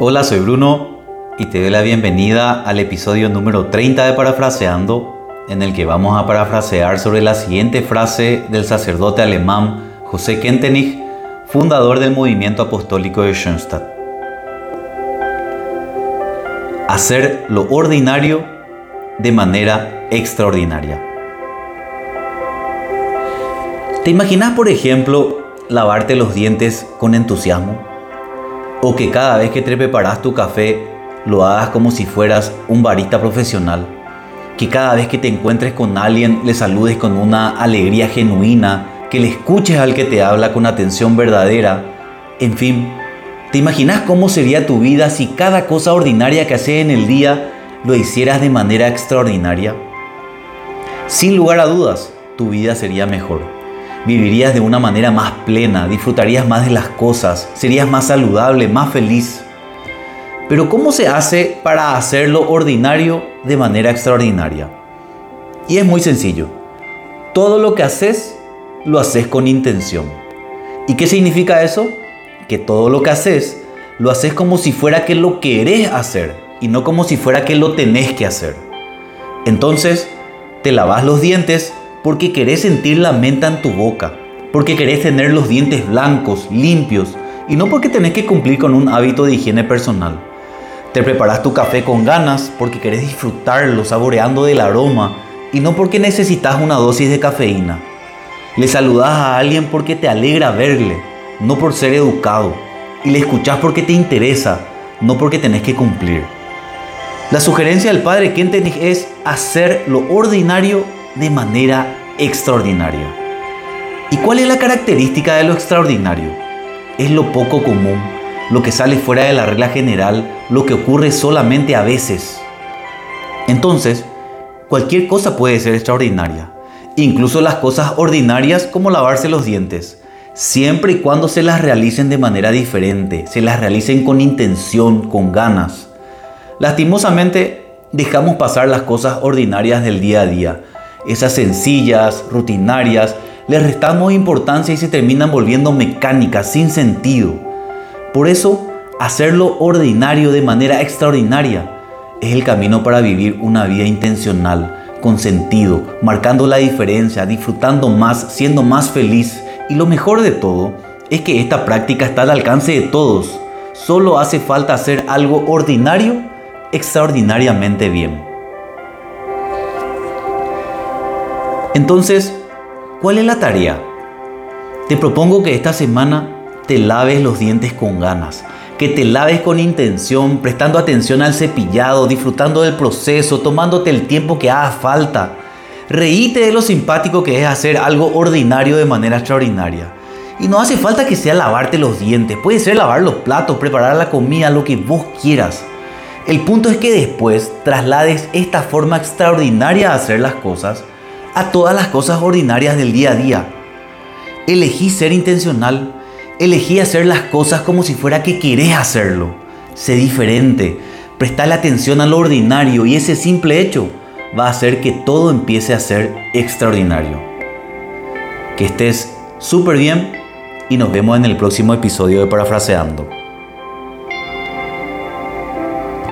Hola, soy Bruno y te doy la bienvenida al episodio número 30 de Parafraseando, en el que vamos a parafrasear sobre la siguiente frase del sacerdote alemán José Kentenich, fundador del movimiento apostólico de Schoenstatt. Hacer lo ordinario de manera extraordinaria. ¿Te imaginas, por ejemplo, lavarte los dientes con entusiasmo? O que cada vez que te preparas tu café lo hagas como si fueras un barista profesional. Que cada vez que te encuentres con alguien le saludes con una alegría genuina, que le escuches al que te habla con atención verdadera. En fin, ¿te imaginas cómo sería tu vida si cada cosa ordinaria que haces en el día lo hicieras de manera extraordinaria? Sin lugar a dudas, tu vida sería mejor vivirías de una manera más plena, disfrutarías más de las cosas, serías más saludable, más feliz. Pero ¿cómo se hace para hacerlo ordinario de manera extraordinaria? Y es muy sencillo. Todo lo que haces, lo haces con intención. ¿Y qué significa eso? Que todo lo que haces, lo haces como si fuera que lo querés hacer y no como si fuera que lo tenés que hacer. Entonces, te lavas los dientes porque querés sentir la menta en tu boca, porque querés tener los dientes blancos, limpios, y no porque tenés que cumplir con un hábito de higiene personal. Te preparas tu café con ganas porque querés disfrutarlo saboreando del aroma y no porque necesitas una dosis de cafeína. Le saludas a alguien porque te alegra verle, no por ser educado. Y le escuchás porque te interesa, no porque tenés que cumplir. La sugerencia del padre Kentenich es hacer lo ordinario de manera extraordinaria. ¿Y cuál es la característica de lo extraordinario? Es lo poco común, lo que sale fuera de la regla general, lo que ocurre solamente a veces. Entonces, cualquier cosa puede ser extraordinaria, incluso las cosas ordinarias como lavarse los dientes, siempre y cuando se las realicen de manera diferente, se las realicen con intención, con ganas. Lastimosamente, dejamos pasar las cosas ordinarias del día a día, esas sencillas, rutinarias, les restamos importancia y se terminan volviendo mecánicas, sin sentido. Por eso, hacerlo ordinario de manera extraordinaria es el camino para vivir una vida intencional, con sentido, marcando la diferencia, disfrutando más, siendo más feliz. Y lo mejor de todo es que esta práctica está al alcance de todos. Solo hace falta hacer algo ordinario extraordinariamente bien. Entonces, ¿cuál es la tarea? Te propongo que esta semana te laves los dientes con ganas, que te laves con intención, prestando atención al cepillado, disfrutando del proceso, tomándote el tiempo que haga falta. Reíte de lo simpático que es hacer algo ordinario de manera extraordinaria. Y no hace falta que sea lavarte los dientes, puede ser lavar los platos, preparar la comida, lo que vos quieras. El punto es que después traslades esta forma extraordinaria de hacer las cosas a todas las cosas ordinarias del día a día. Elegí ser intencional, elegí hacer las cosas como si fuera que querés hacerlo. Sé diferente, la atención a lo ordinario y ese simple hecho va a hacer que todo empiece a ser extraordinario. Que estés súper bien y nos vemos en el próximo episodio de Parafraseando.